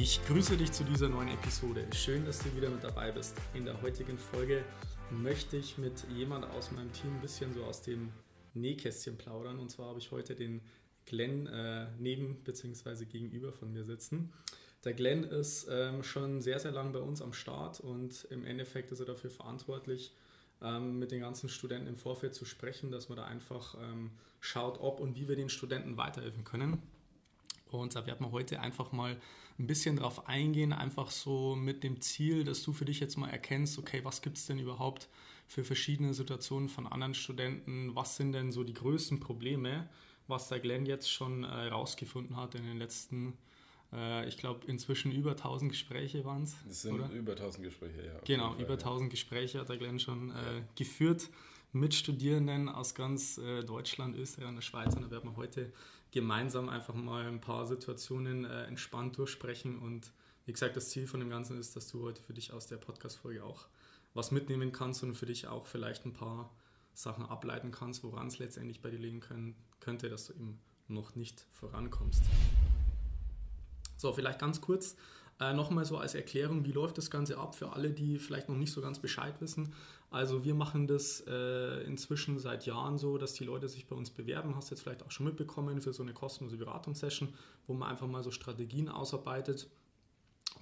Ich grüße dich zu dieser neuen Episode. Schön, dass du wieder mit dabei bist. In der heutigen Folge möchte ich mit jemand aus meinem Team ein bisschen so aus dem Nähkästchen plaudern. Und zwar habe ich heute den Glenn äh, neben bzw. gegenüber von mir sitzen. Der Glenn ist ähm, schon sehr, sehr lang bei uns am Start und im Endeffekt ist er dafür verantwortlich, ähm, mit den ganzen Studenten im Vorfeld zu sprechen, dass man da einfach ähm, schaut, ob und wie wir den Studenten weiterhelfen können. Und da werden wir heute einfach mal ein bisschen drauf eingehen, einfach so mit dem Ziel, dass du für dich jetzt mal erkennst, okay, was gibt es denn überhaupt für verschiedene Situationen von anderen Studenten? Was sind denn so die größten Probleme, was der Glenn jetzt schon äh, rausgefunden hat in den letzten, äh, ich glaube, inzwischen über 1000 Gespräche waren es. Es sind oder? über 1000 Gespräche, ja. Genau, über 1000 ja. Gespräche hat der Glenn schon äh, geführt mit Studierenden aus ganz äh, Deutschland, Österreich und der Schweiz. Und da werden wir heute gemeinsam einfach mal ein paar Situationen äh, entspannt durchsprechen. Und wie gesagt, das Ziel von dem Ganzen ist, dass du heute für dich aus der Podcast-Folge auch was mitnehmen kannst und für dich auch vielleicht ein paar Sachen ableiten kannst, woran es letztendlich bei dir liegen können, könnte, dass du eben noch nicht vorankommst. So, vielleicht ganz kurz äh, Nochmal so als Erklärung, wie läuft das Ganze ab für alle, die vielleicht noch nicht so ganz Bescheid wissen. Also wir machen das äh, inzwischen seit Jahren so, dass die Leute sich bei uns bewerben. Hast du jetzt vielleicht auch schon mitbekommen für so eine kostenlose Beratungssession, wo man einfach mal so Strategien ausarbeitet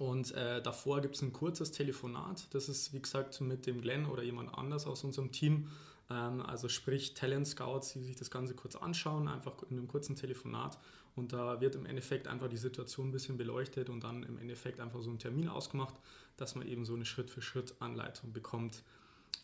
und äh, davor gibt es ein kurzes Telefonat. Das ist, wie gesagt, mit dem Glenn oder jemand anders aus unserem Team. Ähm, also sprich Talent Scouts, die sich das Ganze kurz anschauen, einfach in einem kurzen Telefonat. Und da wird im Endeffekt einfach die Situation ein bisschen beleuchtet und dann im Endeffekt einfach so ein Termin ausgemacht, dass man eben so eine Schritt-für-Schritt-Anleitung bekommt.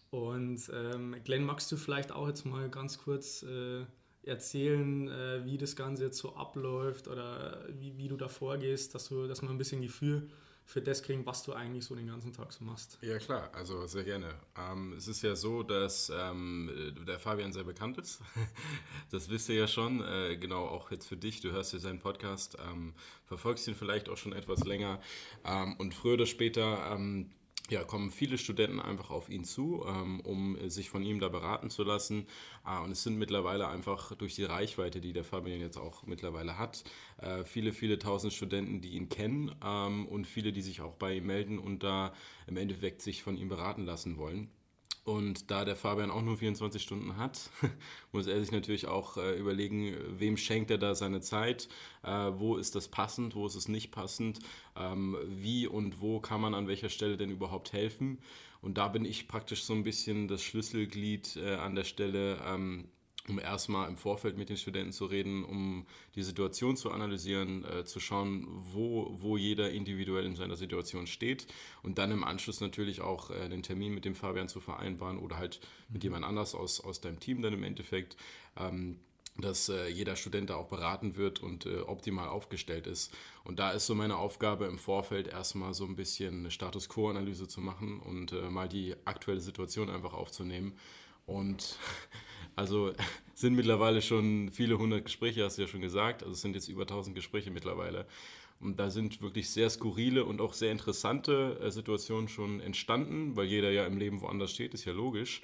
Und ähm, Glenn, magst du vielleicht auch jetzt mal ganz kurz... Äh, erzählen, äh, wie das Ganze jetzt so abläuft oder wie, wie du da vorgehst, dass, du, dass man ein bisschen Gefühl für das kriegen, was du eigentlich so den ganzen Tag so machst. Ja klar, also sehr gerne. Ähm, es ist ja so, dass ähm, der Fabian sehr bekannt ist. das wisst ihr ja schon. Äh, genau, auch jetzt für dich. Du hörst ja seinen Podcast, ähm, verfolgst ihn vielleicht auch schon etwas länger. Ähm, und früher oder später ähm, ja, kommen viele Studenten einfach auf ihn zu, ähm, um sich von ihm da beraten zu lassen. Ah, und es sind mittlerweile einfach durch die Reichweite, die der Fabian jetzt auch mittlerweile hat, äh, viele, viele tausend Studenten, die ihn kennen ähm, und viele, die sich auch bei ihm melden und da im Endeffekt sich von ihm beraten lassen wollen. Und da der Fabian auch nur 24 Stunden hat, muss er sich natürlich auch äh, überlegen, wem schenkt er da seine Zeit, äh, wo ist das passend, wo ist es nicht passend, ähm, wie und wo kann man an welcher Stelle denn überhaupt helfen. Und da bin ich praktisch so ein bisschen das Schlüsselglied äh, an der Stelle, ähm, um erstmal im Vorfeld mit den Studenten zu reden, um die Situation zu analysieren, äh, zu schauen, wo, wo jeder individuell in seiner Situation steht und dann im Anschluss natürlich auch äh, den Termin mit dem Fabian zu vereinbaren oder halt mit jemand anders aus, aus deinem Team dann im Endeffekt. Ähm, dass äh, jeder Student da auch beraten wird und äh, optimal aufgestellt ist. Und da ist so meine Aufgabe im Vorfeld erstmal so ein bisschen eine Status Quo-Analyse zu machen und äh, mal die aktuelle Situation einfach aufzunehmen und also sind mittlerweile schon viele hundert Gespräche, hast du ja schon gesagt. Also es sind jetzt über tausend Gespräche mittlerweile. Und da sind wirklich sehr skurrile und auch sehr interessante äh, Situationen schon entstanden, weil jeder ja im Leben woanders steht, ist ja logisch.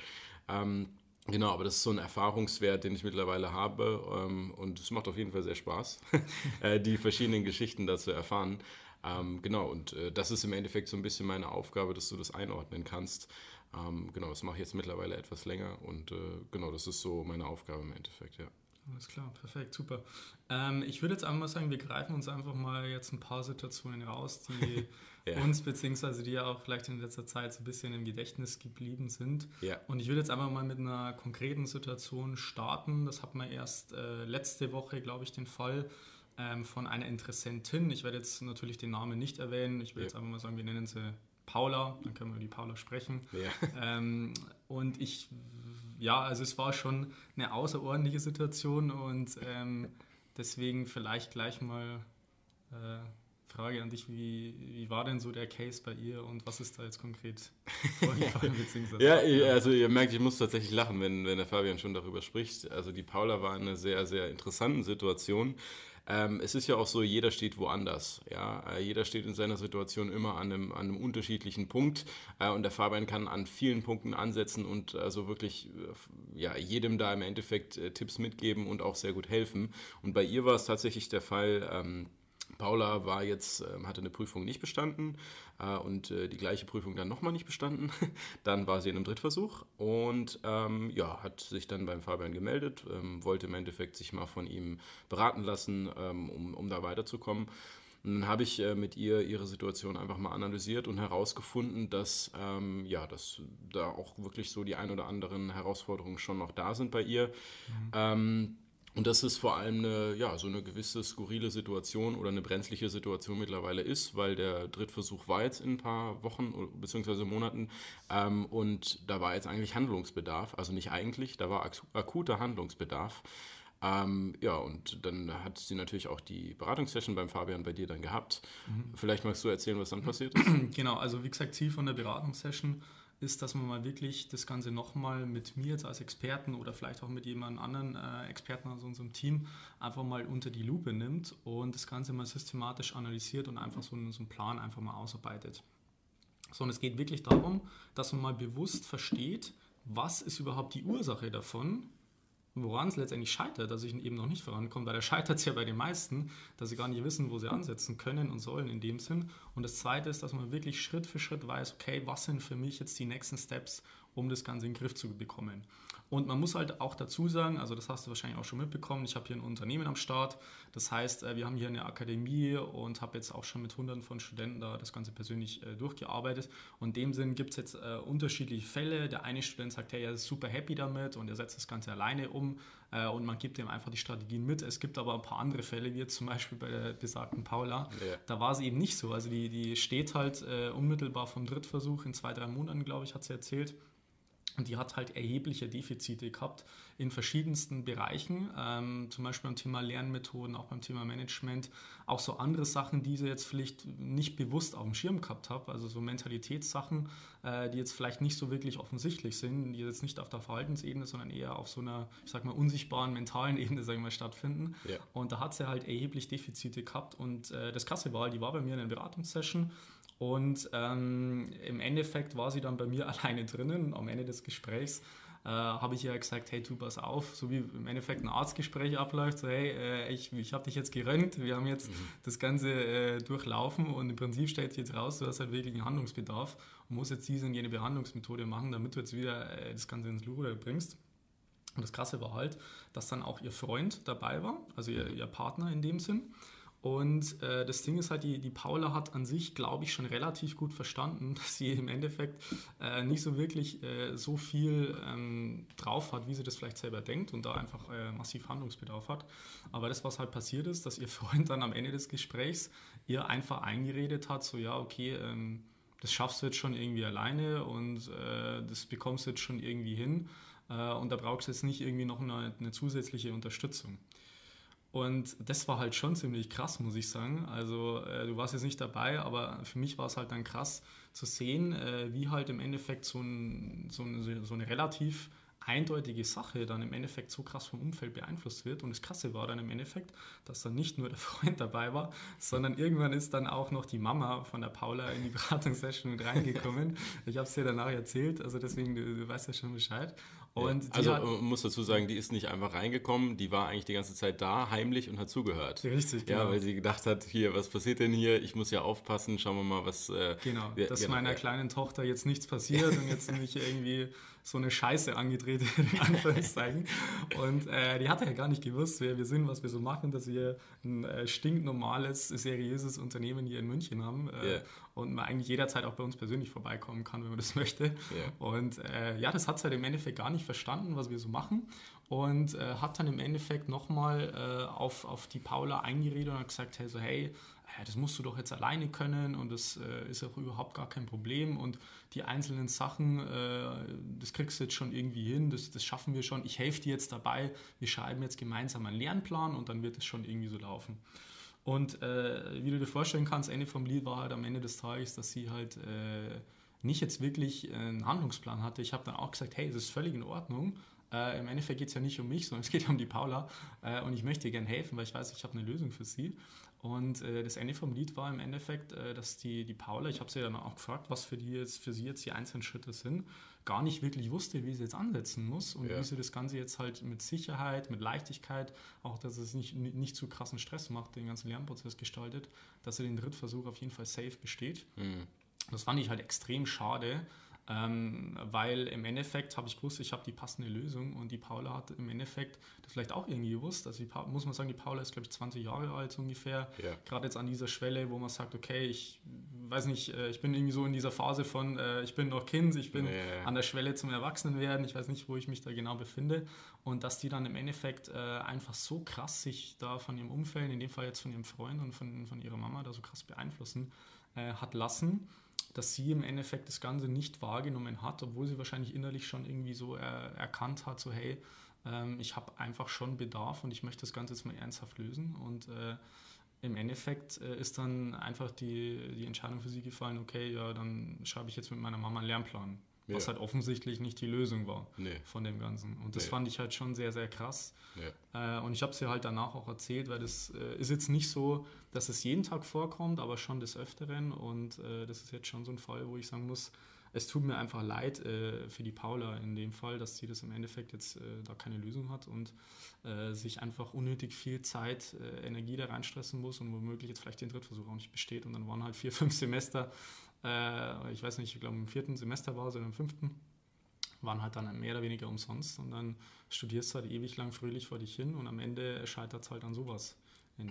Ähm, Genau, aber das ist so ein Erfahrungswert, den ich mittlerweile habe ähm, und es macht auf jeden Fall sehr Spaß, äh, die verschiedenen Geschichten da zu erfahren. Ähm, genau, und äh, das ist im Endeffekt so ein bisschen meine Aufgabe, dass du das einordnen kannst. Ähm, genau, das mache ich jetzt mittlerweile etwas länger und äh, genau, das ist so meine Aufgabe im Endeffekt, ja. Alles klar, perfekt, super. Ähm, ich würde jetzt einfach mal sagen, wir greifen uns einfach mal jetzt ein paar Situationen raus, die ja. uns beziehungsweise die ja auch vielleicht in letzter Zeit so ein bisschen im Gedächtnis geblieben sind. Ja. Und ich würde jetzt einfach mal mit einer konkreten Situation starten. Das hat man erst äh, letzte Woche, glaube ich, den Fall ähm, von einer Interessentin. Ich werde jetzt natürlich den Namen nicht erwähnen. Ich würde ja. jetzt einfach mal sagen, wir nennen sie Paula, dann können wir über die Paula sprechen. Ja. Ähm, und ich, ja, also es war schon eine außerordentliche Situation und ähm, deswegen vielleicht gleich mal, äh, Frage an dich, wie, wie war denn so der Case bei ihr und was ist da jetzt konkret vorgefallen? ja, also ihr merkt, ich muss tatsächlich lachen, wenn, wenn der Fabian schon darüber spricht. Also die Paula war in einer sehr, sehr interessanten Situation. Ähm, es ist ja auch so, jeder steht woanders. Ja? Äh, jeder steht in seiner Situation immer an einem, an einem unterschiedlichen Punkt äh, und der Fabian kann an vielen Punkten ansetzen und also wirklich äh, ja, jedem da im Endeffekt äh, Tipps mitgeben und auch sehr gut helfen. Und bei ihr war es tatsächlich der Fall, ähm, Paula war jetzt, äh, hatte eine Prüfung nicht bestanden äh, und äh, die gleiche Prüfung dann nochmal nicht bestanden. dann war sie in einem Drittversuch und ähm, ja, hat sich dann beim Fabian gemeldet, ähm, wollte im Endeffekt sich mal von ihm beraten lassen, ähm, um, um da weiterzukommen. Und dann habe ich äh, mit ihr ihre Situation einfach mal analysiert und herausgefunden, dass, ähm, ja, dass da auch wirklich so die ein oder anderen Herausforderungen schon noch da sind bei ihr. Mhm. Ähm, und dass es vor allem eine, ja, so eine gewisse skurrile Situation oder eine brenzliche Situation mittlerweile ist, weil der Drittversuch war jetzt in ein paar Wochen bzw. Monaten ähm, und da war jetzt eigentlich Handlungsbedarf, also nicht eigentlich, da war akuter Handlungsbedarf. Ähm, ja, und dann hat sie natürlich auch die Beratungssession beim Fabian bei dir dann gehabt. Mhm. Vielleicht magst du erzählen, was dann passiert ist? Genau, also wie gesagt, Ziel von der Beratungssession ist, dass man mal wirklich das Ganze nochmal mit mir jetzt als Experten oder vielleicht auch mit jemand anderen äh, Experten aus unserem Team einfach mal unter die Lupe nimmt und das Ganze mal systematisch analysiert und einfach so einen, so einen Plan einfach mal ausarbeitet. So, und es geht wirklich darum, dass man mal bewusst versteht, was ist überhaupt die Ursache davon, woran es letztendlich scheitert, dass ich eben noch nicht vorankomme, weil da scheitert es ja bei den meisten, dass sie gar nicht wissen, wo sie ansetzen können und sollen in dem Sinn. Und das Zweite ist, dass man wirklich Schritt für Schritt weiß, okay, was sind für mich jetzt die nächsten Steps, um das Ganze in den Griff zu bekommen. Und man muss halt auch dazu sagen, also das hast du wahrscheinlich auch schon mitbekommen, ich habe hier ein Unternehmen am Start. Das heißt, äh, wir haben hier eine Akademie und habe jetzt auch schon mit hunderten von Studenten da das Ganze persönlich äh, durchgearbeitet. Und in dem Sinn gibt es jetzt äh, unterschiedliche Fälle. Der eine Student sagt, hey, er ist super happy damit und er setzt das Ganze alleine um und man gibt ihm einfach die Strategien mit. Es gibt aber ein paar andere Fälle, wie jetzt zum Beispiel bei der besagten Paula. Ja. Da war es eben nicht so. Also die, die steht halt unmittelbar vom Drittversuch in zwei, drei Monaten, glaube ich, hat sie erzählt und die hat halt erhebliche Defizite gehabt in verschiedensten Bereichen, ähm, zum Beispiel beim Thema Lernmethoden, auch beim Thema Management, auch so andere Sachen, die sie jetzt vielleicht nicht bewusst auf dem Schirm gehabt hat, also so Mentalitätssachen, äh, die jetzt vielleicht nicht so wirklich offensichtlich sind, die jetzt nicht auf der Verhaltensebene, sondern eher auf so einer, ich sag mal, unsichtbaren mentalen Ebene, sagen wir mal, stattfinden. Ja. Und da hat sie halt erheblich Defizite gehabt und äh, das Krasse war, die war bei mir in einer Beratungssession und ähm, im Endeffekt war sie dann bei mir alleine drinnen. Am Ende des Gesprächs äh, habe ich ihr gesagt, hey, tu pass auf, so wie im Endeffekt ein Arztgespräch abläuft, so hey, äh, ich, ich habe dich jetzt gerönt, wir haben jetzt mhm. das Ganze äh, durchlaufen und im Prinzip stellt sich jetzt raus, du hast halt wirklich einen Handlungsbedarf und musst jetzt diese und jene Behandlungsmethode machen, damit du jetzt wieder äh, das Ganze ins Luder bringst. Und das Krasse war halt, dass dann auch ihr Freund dabei war, also ihr, ihr Partner in dem Sinn. Und äh, das Ding ist halt, die, die Paula hat an sich, glaube ich, schon relativ gut verstanden, dass sie im Endeffekt äh, nicht so wirklich äh, so viel ähm, drauf hat, wie sie das vielleicht selber denkt und da einfach äh, massiv Handlungsbedarf hat. Aber das, was halt passiert ist, dass ihr Freund dann am Ende des Gesprächs ihr einfach eingeredet hat, so ja, okay, ähm, das schaffst du jetzt schon irgendwie alleine und äh, das bekommst du jetzt schon irgendwie hin äh, und da brauchst du jetzt nicht irgendwie noch eine, eine zusätzliche Unterstützung. Und das war halt schon ziemlich krass, muss ich sagen. Also äh, du warst jetzt nicht dabei, aber für mich war es halt dann krass zu sehen, äh, wie halt im Endeffekt so, ein, so, eine, so eine relativ eindeutige Sache dann im Endeffekt so krass vom Umfeld beeinflusst wird. Und das Krasse war dann im Endeffekt, dass dann nicht nur der Freund dabei war, sondern irgendwann ist dann auch noch die Mama von der Paula in die Beratungssession mit reingekommen. Ich habe es dir danach erzählt, also deswegen, du, du weißt ja schon Bescheid. Und ja, also hat, man muss dazu sagen, die ist nicht einfach reingekommen, die war eigentlich die ganze Zeit da, heimlich und hat zugehört. Richtig, genau. Ja, weil sie gedacht hat, hier, was passiert denn hier? Ich muss ja aufpassen, schauen wir mal, was... Äh, genau, ja, dass genau, meiner ja. kleinen Tochter jetzt nichts passiert und jetzt nicht irgendwie so eine Scheiße angedreht, in Anführungszeichen. Und äh, die hatte ja gar nicht gewusst, wer wir sind, was wir so machen, dass wir ein äh, stinknormales, seriöses Unternehmen hier in München haben. Äh, yeah. Und man eigentlich jederzeit auch bei uns persönlich vorbeikommen kann, wenn man das möchte. Yeah. Und äh, ja, das hat sie halt im Endeffekt gar nicht verstanden, was wir so machen. Und äh, hat dann im Endeffekt nochmal äh, auf, auf die Paula eingeredet und hat gesagt, hey, so, hey, das musst du doch jetzt alleine können und das äh, ist auch überhaupt gar kein Problem und die einzelnen Sachen, äh, das kriegst du jetzt schon irgendwie hin, das, das schaffen wir schon, ich helfe dir jetzt dabei, wir schreiben jetzt gemeinsam einen Lernplan und dann wird es schon irgendwie so laufen. Und äh, wie du dir vorstellen kannst, Ende vom Lied war halt am Ende des Tages, dass sie halt äh, nicht jetzt wirklich einen Handlungsplan hatte. Ich habe dann auch gesagt, hey, es ist völlig in Ordnung. Äh, Im Endeffekt geht es ja nicht um mich, sondern es geht um die Paula. Äh, und ich möchte ihr gerne helfen, weil ich weiß, ich habe eine Lösung für sie. Und äh, das Ende vom Lied war im Endeffekt, äh, dass die, die Paula, ich habe sie ja dann auch gefragt, was für, die jetzt, für sie jetzt die einzelnen Schritte sind, gar nicht wirklich wusste, wie sie jetzt ansetzen muss und ja. wie sie das Ganze jetzt halt mit Sicherheit, mit Leichtigkeit, auch dass es nicht, nicht zu krassen Stress macht, den ganzen Lernprozess gestaltet, dass sie den Drittversuch auf jeden Fall safe besteht. Mhm. Das fand ich halt extrem schade, ähm, weil im Endeffekt habe ich gewusst, ich habe die passende Lösung und die Paula hat im Endeffekt das vielleicht auch irgendwie gewusst. Also die, muss man sagen, die Paula ist, glaube ich, 20 Jahre alt so ungefähr. Ja. Gerade jetzt an dieser Schwelle, wo man sagt, okay, ich weiß nicht, äh, ich bin irgendwie so in dieser Phase von, äh, ich bin noch Kind, ich bin ja. an der Schwelle zum Erwachsenenwerden, ich weiß nicht, wo ich mich da genau befinde. Und dass die dann im Endeffekt äh, einfach so krass sich da von ihrem Umfeld, in dem Fall jetzt von ihrem Freund und von, von ihrer Mama, da so krass beeinflussen hat lassen dass sie im Endeffekt das Ganze nicht wahrgenommen hat, obwohl sie wahrscheinlich innerlich schon irgendwie so er, erkannt hat, so hey, ähm, ich habe einfach schon Bedarf und ich möchte das Ganze jetzt mal ernsthaft lösen. Und äh, im Endeffekt äh, ist dann einfach die, die Entscheidung für sie gefallen, okay, ja, dann schreibe ich jetzt mit meiner Mama einen Lernplan. Ja. Was halt offensichtlich nicht die Lösung war nee. von dem Ganzen. Und das nee. fand ich halt schon sehr, sehr krass. Ja. Äh, und ich habe es ihr halt danach auch erzählt, weil das äh, ist jetzt nicht so, dass es jeden Tag vorkommt, aber schon des Öfteren. Und äh, das ist jetzt schon so ein Fall, wo ich sagen muss, es tut mir einfach leid äh, für die Paula in dem Fall, dass sie das im Endeffekt jetzt äh, da keine Lösung hat und äh, sich einfach unnötig viel Zeit, Energie da reinstressen muss und womöglich jetzt vielleicht den Drittversuch auch nicht besteht. Und dann waren halt vier, fünf Semester äh, ich weiß nicht, ich glaube im vierten Semester war es oder im fünften, waren halt dann mehr oder weniger umsonst und dann studierst du halt ewig lang fröhlich vor dich hin und am Ende scheitert es halt an sowas.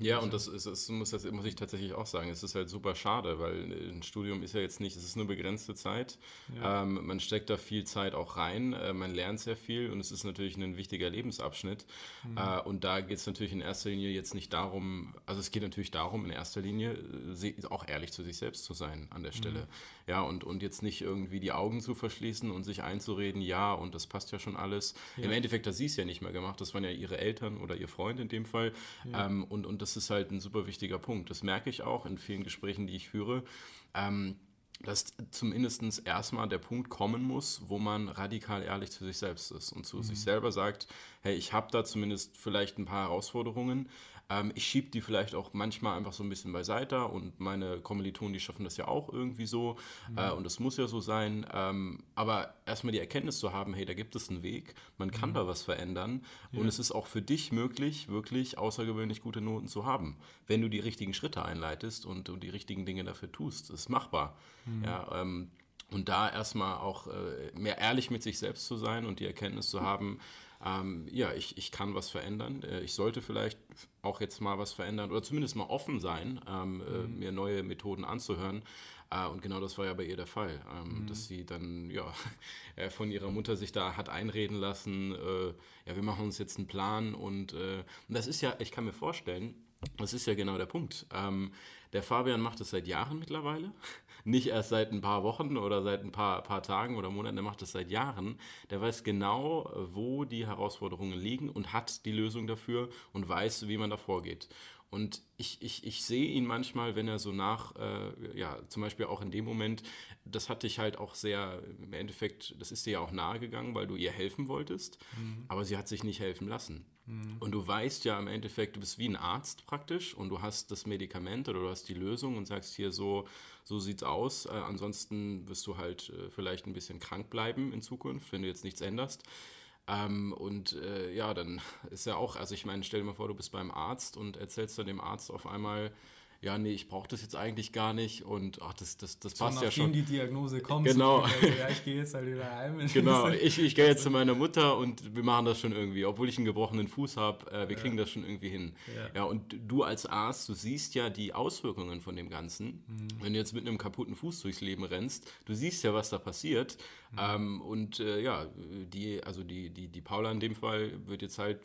Ja, und das, ist, das, muss, das muss ich tatsächlich auch sagen. Es ist halt super schade, weil ein Studium ist ja jetzt nicht, es ist nur begrenzte Zeit. Ja. Ähm, man steckt da viel Zeit auch rein, äh, man lernt sehr viel und es ist natürlich ein wichtiger Lebensabschnitt. Mhm. Äh, und da geht es natürlich in erster Linie jetzt nicht darum, also es geht natürlich darum, in erster Linie äh, auch ehrlich zu sich selbst zu sein an der Stelle. Mhm. Ja, und, und jetzt nicht irgendwie die Augen zu verschließen und sich einzureden, ja, und das passt ja schon alles. Ja. Im Endeffekt hat sie es ja nicht mehr gemacht, das waren ja ihre Eltern oder ihr Freund in dem Fall. Ja. Ähm, und, und das ist halt ein super wichtiger Punkt. Das merke ich auch in vielen Gesprächen, die ich führe. Ähm, dass zumindest erstmal der Punkt kommen muss, wo man radikal ehrlich zu sich selbst ist und zu mhm. sich selber sagt, hey, ich habe da zumindest vielleicht ein paar Herausforderungen, ähm, ich schiebe die vielleicht auch manchmal einfach so ein bisschen beiseite und meine Kommilitonen, die schaffen das ja auch irgendwie so mhm. äh, und das muss ja so sein. Ähm, aber erstmal die Erkenntnis zu haben, hey, da gibt es einen Weg, man kann mhm. da was verändern ja. und es ist auch für dich möglich, wirklich außergewöhnlich gute Noten zu haben, wenn du die richtigen Schritte einleitest und, und die richtigen Dinge dafür tust. Das ist machbar. Mhm. Ja, ähm, und da erstmal auch äh, mehr ehrlich mit sich selbst zu sein und die Erkenntnis zu haben, ähm, ja, ich, ich kann was verändern. Äh, ich sollte vielleicht auch jetzt mal was verändern oder zumindest mal offen sein, ähm, äh, mhm. äh, mir neue Methoden anzuhören. Äh, und genau das war ja bei ihr der Fall, ähm, mhm. dass sie dann ja äh, von ihrer Mutter sich da hat einreden lassen, äh, ja, wir machen uns jetzt einen Plan und, und das ist ja, ich kann mir vorstellen, das ist ja genau der Punkt. Ähm, der Fabian macht es seit Jahren mittlerweile nicht erst seit ein paar Wochen oder seit ein paar, paar Tagen oder Monaten, der macht das seit Jahren. Der weiß genau, wo die Herausforderungen liegen und hat die Lösung dafür und weiß, wie man da vorgeht. Und ich, ich, ich sehe ihn manchmal, wenn er so nach, äh, ja, zum Beispiel auch in dem Moment, das hat dich halt auch sehr, im Endeffekt, das ist dir ja auch nahe gegangen, weil du ihr helfen wolltest, mhm. aber sie hat sich nicht helfen lassen. Mhm. Und du weißt ja im Endeffekt, du bist wie ein Arzt praktisch und du hast das Medikament oder du hast die Lösung und sagst hier so, so sieht's aus. Äh, ansonsten wirst du halt äh, vielleicht ein bisschen krank bleiben in Zukunft, wenn du jetzt nichts änderst. Ähm, und äh, ja, dann ist ja auch, also ich meine, stell dir mal vor, du bist beim Arzt und erzählst dann dem Arzt auf einmal, ja, nee, ich brauche das jetzt eigentlich gar nicht und ach, das, das, das passt ja schon. die Diagnose kommt, genau. So, ja, ich gehe jetzt halt wieder heim. Genau, ich, ich gehe jetzt zu meiner Mutter und wir machen das schon irgendwie, obwohl ich einen gebrochenen Fuß habe, äh, wir ja. kriegen das schon irgendwie hin. Ja. ja. und du als Arzt, du siehst ja die Auswirkungen von dem Ganzen. Mhm. Wenn du jetzt mit einem kaputten Fuß durchs Leben rennst, du siehst ja, was da passiert. Mhm. Ähm, und äh, ja, die, also die, die, die Paula in dem Fall wird jetzt halt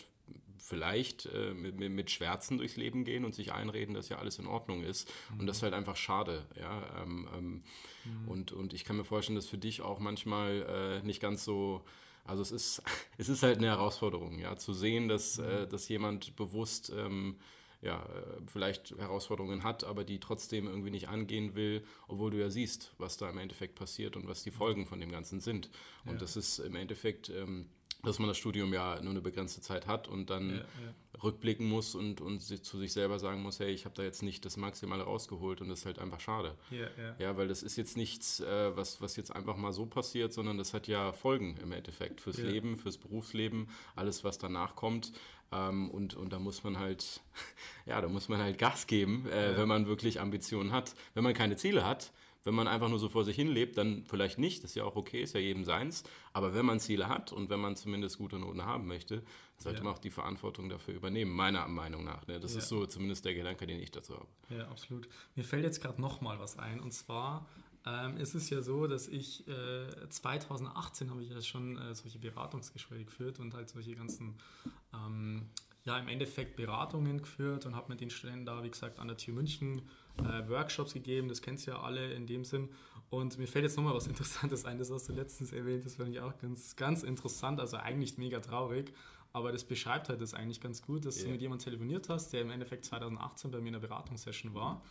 vielleicht äh, mit, mit, Schwärzen durchs Leben gehen und sich einreden, dass ja alles in Ordnung ist. Mhm. Und das ist halt einfach schade. Ja? Ähm, ähm, mhm. und, und ich kann mir vorstellen, dass für dich auch manchmal äh, nicht ganz so. Also es ist, es ist halt eine Herausforderung, ja, zu sehen, dass, mhm. äh, dass jemand bewusst ähm, ja, äh, vielleicht Herausforderungen hat, aber die trotzdem irgendwie nicht angehen will, obwohl du ja siehst, was da im Endeffekt passiert und was die Folgen von dem Ganzen sind. Und ja. das ist im Endeffekt, ähm, dass man das Studium ja nur eine begrenzte Zeit hat und dann ja, ja. rückblicken muss und, und zu sich selber sagen muss, hey, ich habe da jetzt nicht das Maximale rausgeholt und das ist halt einfach schade. Ja, ja. weil das ist jetzt nichts, äh, was, was jetzt einfach mal so passiert, sondern das hat ja Folgen im Endeffekt fürs Leben, fürs Berufsleben, alles, was danach kommt. Ähm, und, und da muss man halt, ja, da muss man halt Gas geben, äh, ja. wenn man wirklich Ambitionen hat. Wenn man keine Ziele hat, wenn man einfach nur so vor sich hin lebt, dann vielleicht nicht, das ist ja auch okay, ist ja jedem seins. Aber wenn man Ziele hat und wenn man zumindest gute Noten haben möchte, sollte ja. man auch die Verantwortung dafür übernehmen, meiner Meinung nach. Ne? Das ja. ist so zumindest der Gedanke, den ich dazu habe. Ja, absolut. Mir fällt jetzt gerade noch mal was ein und zwar ähm, ist es ja so, dass ich äh, 2018 habe ich ja schon äh, solche Beratungsgespräche geführt und halt solche ganzen, ähm, ja im Endeffekt Beratungen geführt und habe mit den Studenten da, wie gesagt, an der TU München äh, Workshops gegeben. Das kennst du ja alle in dem Sinn. Und mir fällt jetzt nochmal was Interessantes ein, das hast du letztens erwähnt, das fand ich auch ganz, ganz interessant, also eigentlich mega traurig. Aber das beschreibt halt das eigentlich ganz gut, dass yeah. du mit jemandem telefoniert hast, der im Endeffekt 2018 bei mir in einer Beratungssession war.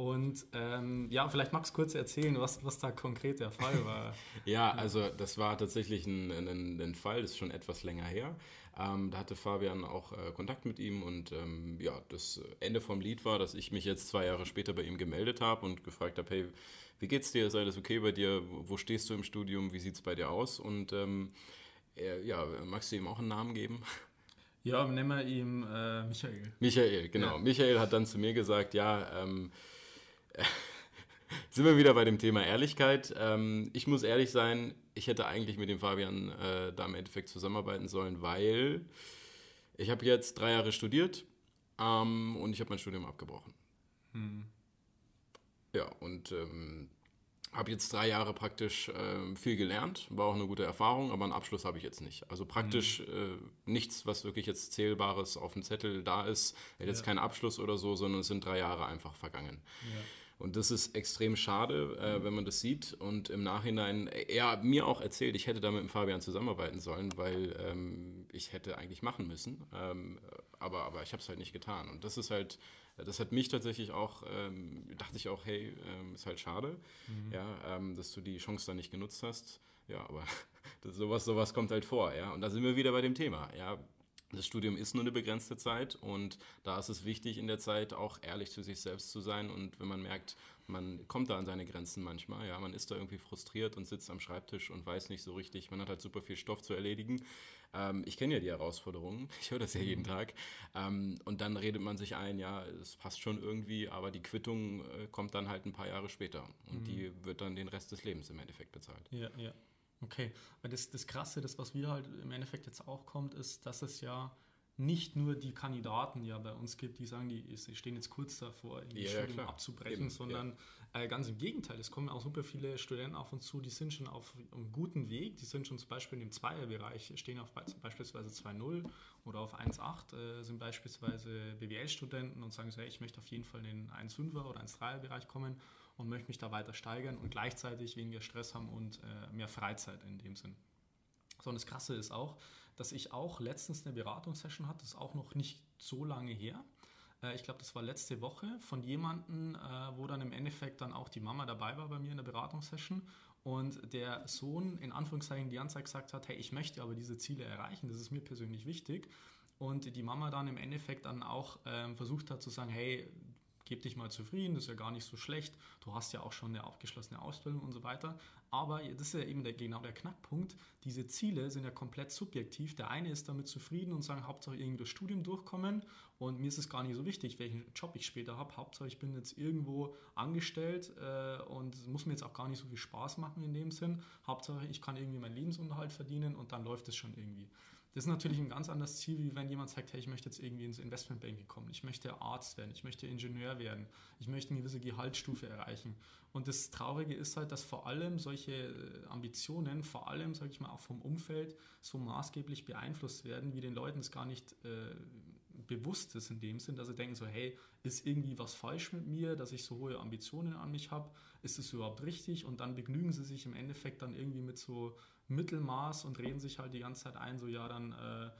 Und ähm, ja, vielleicht magst du kurz erzählen, was, was da konkret der Fall war. ja, also das war tatsächlich ein, ein, ein, Fall, das ist schon etwas länger her. Ähm, da hatte Fabian auch äh, Kontakt mit ihm und ähm, ja, das Ende vom Lied war, dass ich mich jetzt zwei Jahre später bei ihm gemeldet habe und gefragt habe, hey, wie geht's dir? Ist alles okay bei dir? Wo stehst du im Studium? Wie sieht es bei dir aus? Und ähm, er, ja, magst du ihm auch einen Namen geben? Ja, nennen wir ihn äh, Michael. Michael, genau. Ja. Michael hat dann zu mir gesagt, ja, ähm, sind wir wieder bei dem Thema Ehrlichkeit. Ähm, ich muss ehrlich sein, ich hätte eigentlich mit dem Fabian äh, da im Endeffekt zusammenarbeiten sollen, weil ich habe jetzt drei Jahre studiert ähm, und ich habe mein Studium abgebrochen. Hm. Ja, und ähm, habe jetzt drei Jahre praktisch ähm, viel gelernt, war auch eine gute Erfahrung, aber einen Abschluss habe ich jetzt nicht. Also praktisch mhm. äh, nichts, was wirklich jetzt Zählbares auf dem Zettel da ist. Ja. Jetzt kein Abschluss oder so, sondern es sind drei Jahre einfach vergangen. Ja. Und das ist extrem schade, äh, wenn man das sieht. Und im Nachhinein, er hat mir auch erzählt, ich hätte da mit dem Fabian zusammenarbeiten sollen, weil ähm, ich hätte eigentlich machen müssen. Ähm, aber, aber ich habe es halt nicht getan. Und das ist halt, das hat mich tatsächlich auch, ähm, dachte ich auch, hey, ähm, ist halt schade, mhm. ja, ähm, dass du die Chance da nicht genutzt hast. Ja, aber das, sowas, sowas kommt halt vor, ja. Und da sind wir wieder bei dem Thema, ja das Studium ist nur eine begrenzte Zeit und da ist es wichtig, in der Zeit auch ehrlich zu sich selbst zu sein. Und wenn man merkt, man kommt da an seine Grenzen manchmal, ja, man ist da irgendwie frustriert und sitzt am Schreibtisch und weiß nicht so richtig, man hat halt super viel Stoff zu erledigen. Ähm, ich kenne ja die Herausforderungen, ich höre das ja jeden Tag. Ähm, und dann redet man sich ein, ja, es passt schon irgendwie, aber die Quittung äh, kommt dann halt ein paar Jahre später und mhm. die wird dann den Rest des Lebens im Endeffekt bezahlt. Ja, ja. Okay, weil das, das Krasse, das, was wir halt im Endeffekt jetzt auch kommt, ist, dass es ja nicht nur die Kandidaten ja bei uns gibt, die sagen, die, stehen jetzt kurz davor, irgendwie ja, Studium ja, abzubrechen, Eben, sondern ja. äh, ganz im Gegenteil. Es kommen auch super viele Studenten auf uns zu, die sind schon auf einem guten Weg, die sind schon zum Beispiel in dem Zweierbereich, stehen auf beispielsweise 2.0 oder auf 1.8, äh, sind beispielsweise BWL-Studenten und sagen so, hey, ich möchte auf jeden Fall in den 1.5er oder 1.3er-Bereich kommen und möchte mich da weiter steigern und gleichzeitig weniger Stress haben und äh, mehr Freizeit in dem Sinn. So, und das Krasse ist auch, dass ich auch letztens eine Beratungssession hatte, das ist auch noch nicht so lange her. Äh, ich glaube, das war letzte Woche von jemandem, äh, wo dann im Endeffekt dann auch die Mama dabei war bei mir in der Beratungssession und der Sohn in Anführungszeichen die Anzeige gesagt hat, hey, ich möchte aber diese Ziele erreichen, das ist mir persönlich wichtig. Und die Mama dann im Endeffekt dann auch ähm, versucht hat zu sagen, hey, gib dich mal zufrieden, das ist ja gar nicht so schlecht, du hast ja auch schon eine abgeschlossene Ausbildung und so weiter. Aber das ist ja eben der, genau der Knackpunkt, diese Ziele sind ja komplett subjektiv. Der eine ist damit zufrieden und sagt, Hauptsache irgendwie das Studium durchkommen und mir ist es gar nicht so wichtig, welchen Job ich später habe. Hauptsache ich bin jetzt irgendwo angestellt äh, und es muss mir jetzt auch gar nicht so viel Spaß machen in dem Sinn. Hauptsache ich kann irgendwie meinen Lebensunterhalt verdienen und dann läuft es schon irgendwie. Das ist natürlich ein ganz anderes Ziel, wie wenn jemand sagt, hey, ich möchte jetzt irgendwie ins Investmentbanking kommen, ich möchte Arzt werden, ich möchte Ingenieur werden, ich möchte eine gewisse Gehaltsstufe erreichen. Und das Traurige ist halt, dass vor allem solche äh, Ambitionen, vor allem, sage ich mal, auch vom Umfeld so maßgeblich beeinflusst werden, wie den Leuten es gar nicht äh, bewusst ist in dem Sinn, dass sie denken so, hey, ist irgendwie was falsch mit mir, dass ich so hohe Ambitionen an mich habe, ist es überhaupt richtig? Und dann begnügen sie sich im Endeffekt dann irgendwie mit so Mittelmaß und reden sich halt die ganze Zeit ein, so ja, dann äh,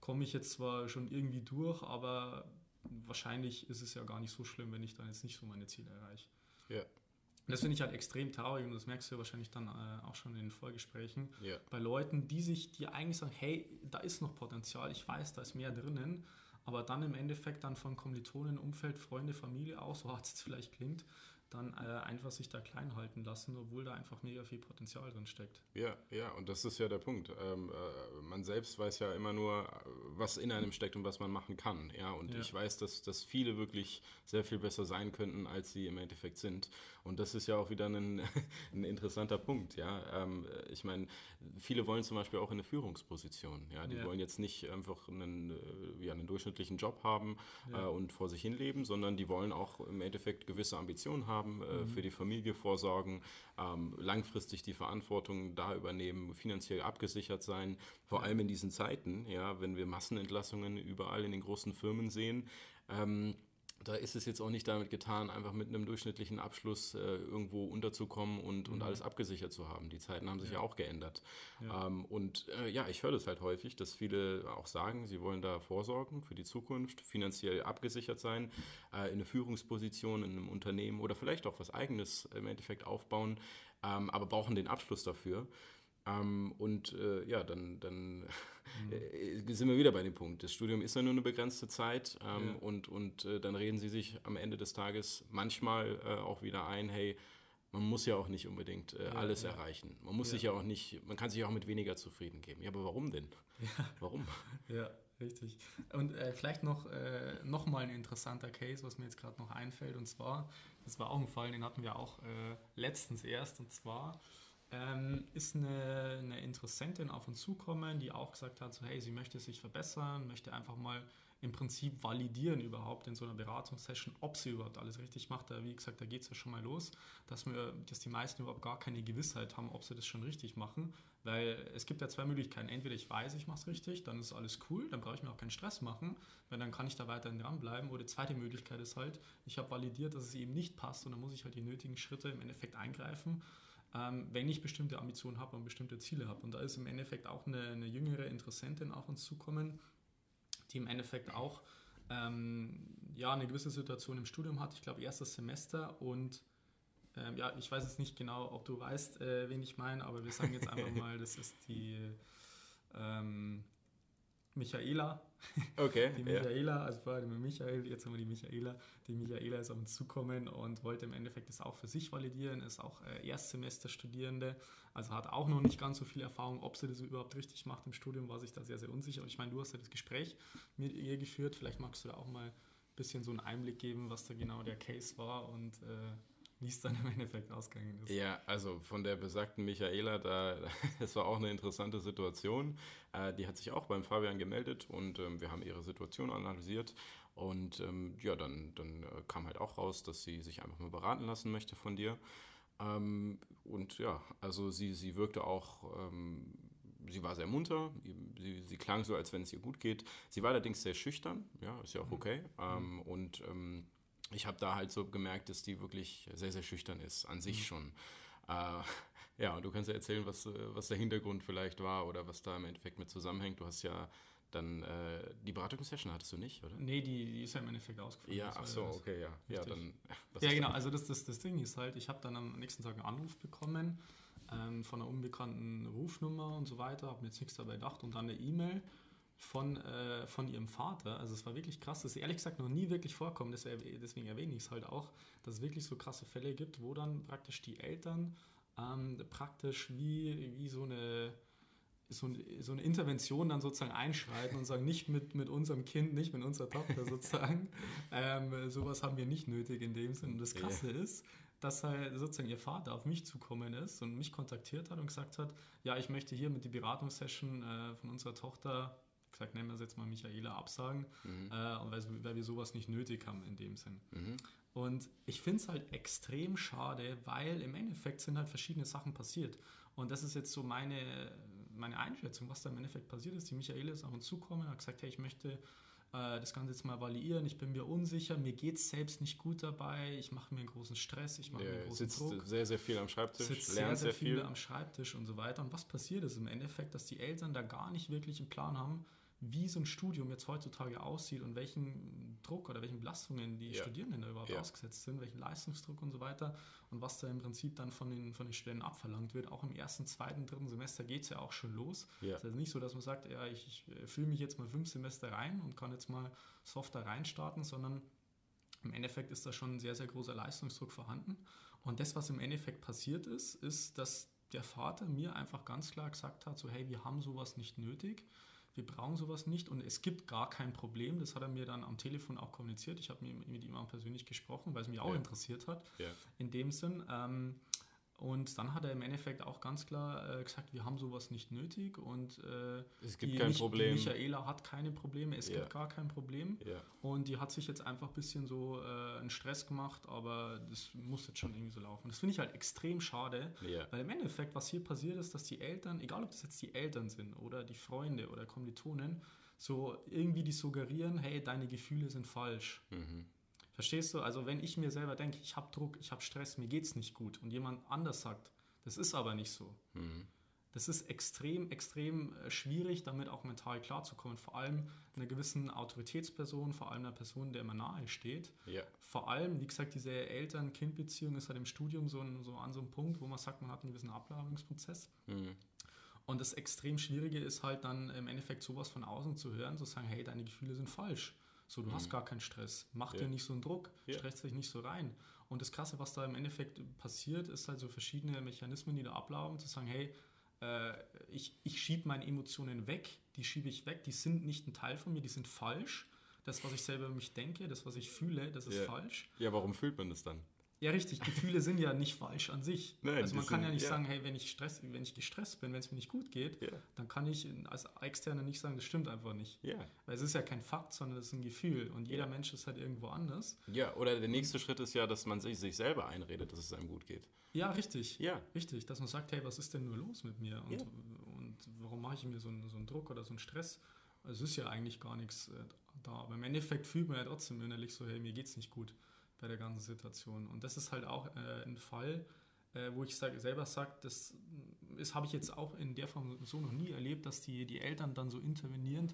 komme ich jetzt zwar schon irgendwie durch, aber wahrscheinlich ist es ja gar nicht so schlimm, wenn ich dann jetzt nicht so meine Ziele erreiche. Ja. Und das finde ich halt extrem traurig und das merkst du ja wahrscheinlich dann äh, auch schon in den Vorgesprächen. Ja. Bei Leuten, die sich, die eigentlich sagen, hey, da ist noch Potenzial, ich weiß, da ist mehr drinnen, aber dann im Endeffekt dann von Kommilitonen, Umfeld, Freunde, Familie auch, so hart es jetzt vielleicht klingt, dann äh, einfach sich da klein halten lassen, obwohl da einfach mega viel Potenzial drin steckt. Ja, ja, und das ist ja der Punkt. Ähm, äh, man selbst weiß ja immer nur, was in einem steckt und was man machen kann. Ja, und Ja. ich weiß, dass, dass viele wirklich sehr viel besser sein könnten, als sie im Endeffekt sind. Und das ist ja auch wieder ein, ein interessanter Punkt. Ja, ähm, ich meine, viele wollen zum Beispiel auch in eine Führungsposition. Ja, die Ja. wollen jetzt nicht einfach einen, äh, ja, einen durchschnittlichen Job haben Ja. äh, und vor sich hin leben, sondern die wollen auch im Endeffekt gewisse Ambitionen haben, Mhm. äh, für die Familie vorsorgen, ähm, langfristig die Verantwortung da übernehmen, finanziell abgesichert sein. Vor allem in diesen Zeiten, ja, wenn wir Massenentlassungen überall in den großen Firmen sehen. Ähm, da ist es jetzt auch nicht damit getan, einfach mit einem durchschnittlichen Abschluss äh, irgendwo unterzukommen und, und alles abgesichert zu haben. Die Zeiten haben sich ja, auch geändert. Ja. Ähm, und äh, ja, ich höre das halt häufig, dass viele auch sagen, sie wollen da vorsorgen für die Zukunft, finanziell abgesichert sein, äh, in eine Führungsposition in einem Unternehmen oder vielleicht auch was Eigenes im Endeffekt aufbauen, ähm, aber brauchen den Abschluss dafür. Ähm, und äh, ja, dann, dann äh, sind wir wieder bei dem Punkt. Das Studium ist ja nur eine begrenzte Zeit ähm, Ja. und, und äh, dann reden sie sich am Ende des Tages manchmal äh, auch wieder ein, hey, man muss ja auch nicht unbedingt äh, Ja, alles ja. erreichen. Man muss sich ja auch nicht, man kann sich auch mit weniger zufrieden geben. Ja, aber warum denn? Warum? Ja, richtig. Und äh, vielleicht noch, äh, noch mal ein interessanter Case, was mir jetzt gerade noch einfällt. Und zwar, das war auch ein Fall, den hatten wir auch letztens erst. Und zwar ähm, ist eine, eine Interessentin auf uns zukommen, die auch gesagt hat, so, hey, sie möchte sich verbessern, möchte einfach mal im Prinzip validieren überhaupt in so einer Beratungssession, ob sie überhaupt alles richtig macht. Da, wie gesagt, da geht es ja schon mal los, dass, wir, dass die meisten überhaupt gar keine Gewissheit haben, ob sie das schon richtig machen. Weil es gibt ja zwei Möglichkeiten. Entweder ich weiß, ich mache es richtig, dann ist alles cool, dann brauche ich mir auch keinen Stress machen, weil dann kann ich da weiterhin dranbleiben. Oder die zweite Möglichkeit ist halt, ich habe validiert, dass es eben nicht passt und dann muss ich halt die nötigen Schritte im Endeffekt eingreifen, ähm, wenn ich bestimmte Ambitionen habe und bestimmte Ziele habe. Und da ist im Endeffekt auch eine, eine jüngere Interessentin auf uns zukommen, die im Endeffekt auch ähm, ja, eine gewisse Situation im Studium hat. Ich glaube, erstes Semester und ähm, ja, ich weiß jetzt nicht genau, ob du weißt, äh, wen ich meine, aber wir sagen jetzt einfach mal, das ist die ähm, Michaela. Okay. Die ja. Michaela, also vorher wir Michael, jetzt haben wir die Michaela. Die Michaela ist auf uns zukommen und wollte im Endeffekt das auch für sich validieren, ist auch äh, Erstsemesterstudierende, also hat auch noch nicht ganz so viel Erfahrung, ob sie das überhaupt richtig macht im Studium, war sich da sehr, sehr unsicher. Und ich meine, du hast ja das Gespräch mit ihr geführt, vielleicht magst du da auch mal ein bisschen so einen Einblick geben, was da genau der Case war und äh, wie es dann im Endeffekt ausgegangen ist. Ja, also von der besagten Michaela, da, das war auch eine interessante Situation. Äh, die hat sich auch beim Fabian gemeldet und ähm, wir haben ihre Situation analysiert. Und ähm, ja, dann, dann äh, kam halt auch raus, dass sie sich einfach mal beraten lassen möchte von dir. Ähm, und ja, also sie, sie wirkte auch, ähm, sie war sehr munter, sie, sie klang so, als wenn es ihr gut geht. Sie war allerdings sehr schüchtern, ja, ist ja auch okay. Ähm, und ähm, ich habe da halt so gemerkt, dass die wirklich sehr, sehr schüchtern ist, an sich schon. Äh, ja, und du kannst ja erzählen, was, äh, was der Hintergrund vielleicht war oder was da im Endeffekt mit zusammenhängt. Du hast ja dann äh, die Beratungssession hattest du nicht, oder? Nee, die, die ist ja im Endeffekt ausgefallen. Ja, ach so, okay, ja. Ja, Richtig. dann. was Ja, genau. Also das, das, das Ding ist halt, ich habe dann am nächsten Tag einen Anruf bekommen ähm, von einer unbekannten Rufnummer und so weiter, habe mir jetzt nichts dabei gedacht und dann eine E-Mail von, äh, von ihrem Vater. Also es war wirklich krass, das ist ehrlich gesagt noch nie wirklich vorkommen, deswegen erwähne ich es halt auch, dass es wirklich so krasse Fälle gibt, wo dann praktisch die Eltern ähm, praktisch wie, wie so eine so, ein- so eine Intervention dann sozusagen einschreiten und sagen, nicht mit, mit unserem Kind, nicht mit unserer Tochter sozusagen. ähm, sowas haben wir nicht nötig in dem Sinn. Und das. Krasse ist, dass halt sozusagen ihr Vater auf mich zukommen ist und mich kontaktiert hat und gesagt hat, ja, ich möchte hier mit die Beratungssession äh, von unserer Tochter, gesagt, nennen wir es jetzt mal Michaela, absagen, Mhm. äh, weil, weil wir sowas nicht nötig haben in dem Sinn. Mhm. Und ich finde es halt extrem schade, weil im Endeffekt sind halt verschiedene Sachen passiert. Und das ist jetzt so meine, meine Einschätzung, was da im Endeffekt passiert ist. Die Michaela ist auf uns zugekommen und hat gesagt, hey, ich möchte äh, das Ganze jetzt mal validieren, ich bin mir unsicher, mir geht es selbst nicht gut dabei, ich mache mir einen großen Stress, ich mache mir einen großen sitzt Druck. sehr, sehr viel am Schreibtisch, sitzt lernt sehr, sehr viel. am Schreibtisch und so weiter. Und was passiert ist im Endeffekt, dass die Eltern da gar nicht wirklich einen Plan haben, wie so ein Studium jetzt heutzutage aussieht und welchen Druck oder welchen Belastungen die ja. Studierenden da überhaupt ja. ausgesetzt sind, welchen Leistungsdruck und so weiter und was da im Prinzip dann von den, von den Studenten abverlangt wird. Auch im ersten, zweiten, dritten Semester geht es ja auch schon los. Ja. Es ist also nicht so, dass man sagt, ja, ich, ich äh, fühle mich jetzt mal fünf Semester rein und kann jetzt mal softer reinstarten, sondern im Endeffekt ist da schon ein sehr, sehr großer Leistungsdruck vorhanden. Und das, was im Endeffekt passiert ist, ist, dass der Vater mir einfach ganz klar gesagt hat, so hey, wir haben sowas nicht nötig wir brauchen sowas nicht und es gibt gar kein Problem. Das hat er mir dann am Telefon auch kommuniziert. Ich habe mit ihm auch persönlich gesprochen, weil es mich auch ja. interessiert hat. Ja. In dem Sinn. Ähm, und dann hat er im Endeffekt auch ganz klar äh, gesagt, wir haben sowas nicht nötig und äh, es gibt kein Mich Problem. Michaela hat keine Probleme, es ja. gibt gar kein Problem. Ja. Und die hat sich jetzt einfach ein bisschen so äh, einen Stress gemacht, aber das muss jetzt schon irgendwie so laufen. Das finde ich halt extrem schade, ja. weil im Endeffekt, was hier passiert ist, dass die Eltern, egal ob das jetzt die Eltern sind oder die Freunde oder Kommilitonen, so irgendwie die suggerieren, hey, deine Gefühle sind falsch. Mhm. Verstehst du? Also wenn ich mir selber denke, ich habe Druck, ich habe Stress, mir geht es nicht gut und jemand anders sagt, das ist aber nicht so. Mhm. Das ist extrem, extrem äh, schwierig, damit auch mental klarzukommen. Vor allem einer gewissen Autoritätsperson, vor allem einer Person, der immer nahe steht. Ja. Vor allem, wie gesagt, diese Eltern-Kind-Beziehung ist halt im Studium so, so, an so einem Punkt, wo man sagt, man hat einen gewissen Ablagerungsprozess. Mhm. Und das extrem Schwierige ist halt dann im Endeffekt sowas von außen zu hören, zu sagen, hey, deine Gefühle sind falsch. So, du mhm. hast gar keinen Stress. Mach ja. dir nicht so einen Druck, ja. stress dich nicht so rein. Und das Krasse, was da im Endeffekt passiert, ist halt so verschiedene Mechanismen, die da ablaufen, zu sagen, hey, äh, ich, ich schiebe meine Emotionen weg, die schiebe ich weg, die sind nicht ein Teil von mir, die sind falsch. Das, was ich selber über mich denke, das, was ich fühle, das ist ja. falsch. Ja, warum fühlt man das dann? Ja, richtig. Gefühle sind ja nicht falsch an sich. Nein, also man kann sind, ja nicht ja. sagen, hey, wenn ich, Stress, wenn ich gestresst bin, wenn es mir nicht gut geht, ja. dann kann ich als Externer nicht sagen, das stimmt einfach nicht. Ja. Weil es ist ja kein Fakt, sondern es ist ein Gefühl. Und jeder Mensch ist halt irgendwo anders. Ja, oder der nächste und, Schritt ist ja, dass man sich, sich selber einredet, dass es einem gut geht. Ja, richtig. Ja. Richtig. Dass man sagt, hey, was ist denn nur los mit mir? Und, und warum mache ich mir so einen, so einen Druck oder so einen Stress? Es ist ja eigentlich gar nichts äh, da. Aber im Endeffekt fühlt man ja trotzdem innerlich so, hey, mir geht es nicht gut bei der ganzen Situation. Und das ist halt auch äh, ein Fall, äh, wo ich sag, selber sage, das habe ich jetzt auch in der Form so noch nie erlebt, dass die, die Eltern dann so intervenierend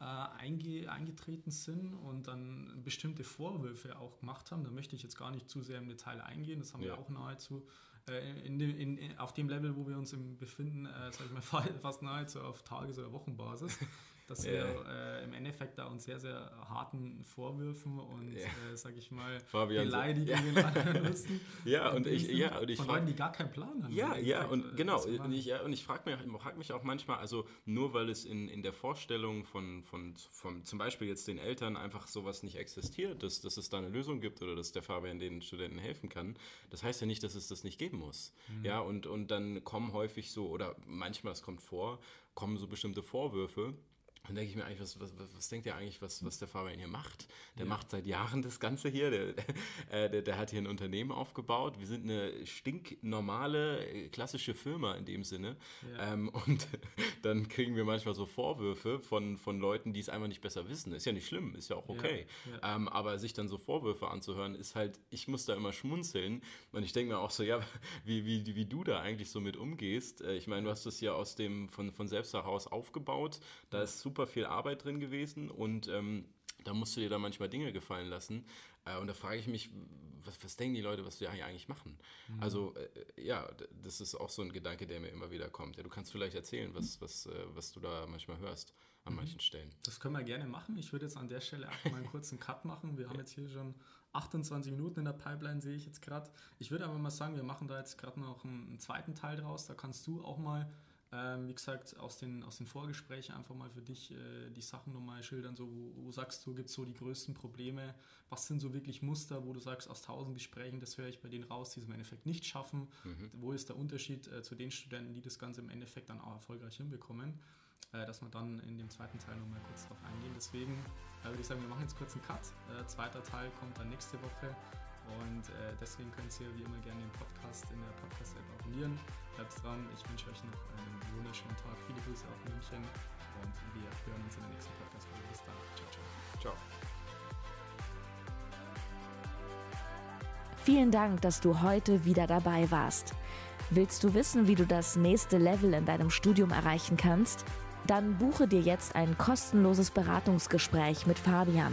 äh, einge, eingetreten sind und dann bestimmte Vorwürfe auch gemacht haben. Da möchte ich jetzt gar nicht zu sehr im Detail eingehen, das haben ja. wir auch nahezu äh, in, in, in, auf dem Level, wo wir uns im befinden, äh, sag ich mal, fast nahezu auf Tages- oder Wochenbasis dass wir äh, im Endeffekt da uns sehr, sehr harten Vorwürfen und, ja. äh, sag ich mal, Fabian Beleidigungen so. müssen. ja, und ich, ja, und ich von Leuten, die gar keinen Plan haben. Ja, ja, und äh, genau. Und ich, ja, und ich frage mich, frag mich auch manchmal, also nur weil es in, in der Vorstellung von, von, von zum Beispiel jetzt den Eltern einfach sowas nicht existiert, dass, dass es da eine Lösung gibt oder dass der Fabian den Studenten helfen kann, das heißt ja nicht, dass es das nicht geben muss. Mhm. Ja, und, und dann kommen häufig so, oder manchmal, es kommt vor, kommen so bestimmte Vorwürfe, dann denke ich mir eigentlich, was, was, was denkt ihr eigentlich, was, was der Fabian hier macht? Der ja. macht seit Jahren das Ganze hier. Der, äh, der, der, hat hier ein Unternehmen aufgebaut. Wir sind eine stinknormale, äh, klassische Firma in dem Sinne. Ja. Ähm, und dann kriegen wir manchmal so Vorwürfe von, von Leuten, die es einfach nicht besser wissen. Ist ja nicht schlimm, ist ja auch okay. Ja. Ähm, aber sich dann so Vorwürfe anzuhören, ist halt, ich muss da immer schmunzeln. Und ich denke mir auch so, ja, wie, wie, wie du da eigentlich so mit umgehst. Äh, ich meine, du hast das ja aus dem, von, von selbst heraus aufgebaut. Da ist super super viel Arbeit drin gewesen und ähm, da musst du dir da manchmal Dinge gefallen lassen. Äh, und da frage ich mich, was, was, denken die Leute, was wir eigentlich machen? Mhm. Also äh, ja, das ist auch so ein Gedanke, der mir immer wieder kommt. Ja, du kannst vielleicht erzählen, was, was, äh, was du da manchmal hörst an mhm. manchen Stellen. Das können wir gerne machen. Ich würde jetzt an der Stelle einfach mal einen kurzen Cut machen. Wir haben jetzt hier schon 28 Minuten in der Pipeline, sehe ich jetzt gerade. Ich würde aber mal sagen, wir machen da jetzt gerade noch einen, einen zweiten Teil draus. Da kannst du auch mal ähm, wie gesagt, aus den, aus den Vorgesprächen einfach mal für dich äh, die Sachen nochmal schildern, so wo, wo sagst du, gibt es so die größten Probleme, was sind so wirklich Muster, wo du sagst, aus tausend Gesprächen, das höre ich bei denen raus, die es im Endeffekt nicht schaffen. Mhm. Wo ist der Unterschied äh, zu den Studenten, die das Ganze im Endeffekt dann auch erfolgreich hinbekommen? Äh, dass wir dann in dem zweiten Teil nochmal kurz drauf eingehen. Deswegen äh, würde ich sagen, wir machen jetzt kurz einen Cut. Äh, zweiter Teil kommt dann nächste Woche. Und äh, deswegen könnt ihr wie immer gerne den Podcast in der Podcast-App abonnieren. Bleibt dran. Ich wünsche euch noch einen wunderschönen Tag. Viele Grüße auf München. Und wir hören uns in der nächsten Podcast-Folge. Bis dann. Ciao, ciao. Ciao. Vielen Dank, dass du heute wieder dabei warst. Willst du wissen, wie du das nächste Level in deinem Studium erreichen kannst? Dann buche dir jetzt ein kostenloses Beratungsgespräch mit Fabian.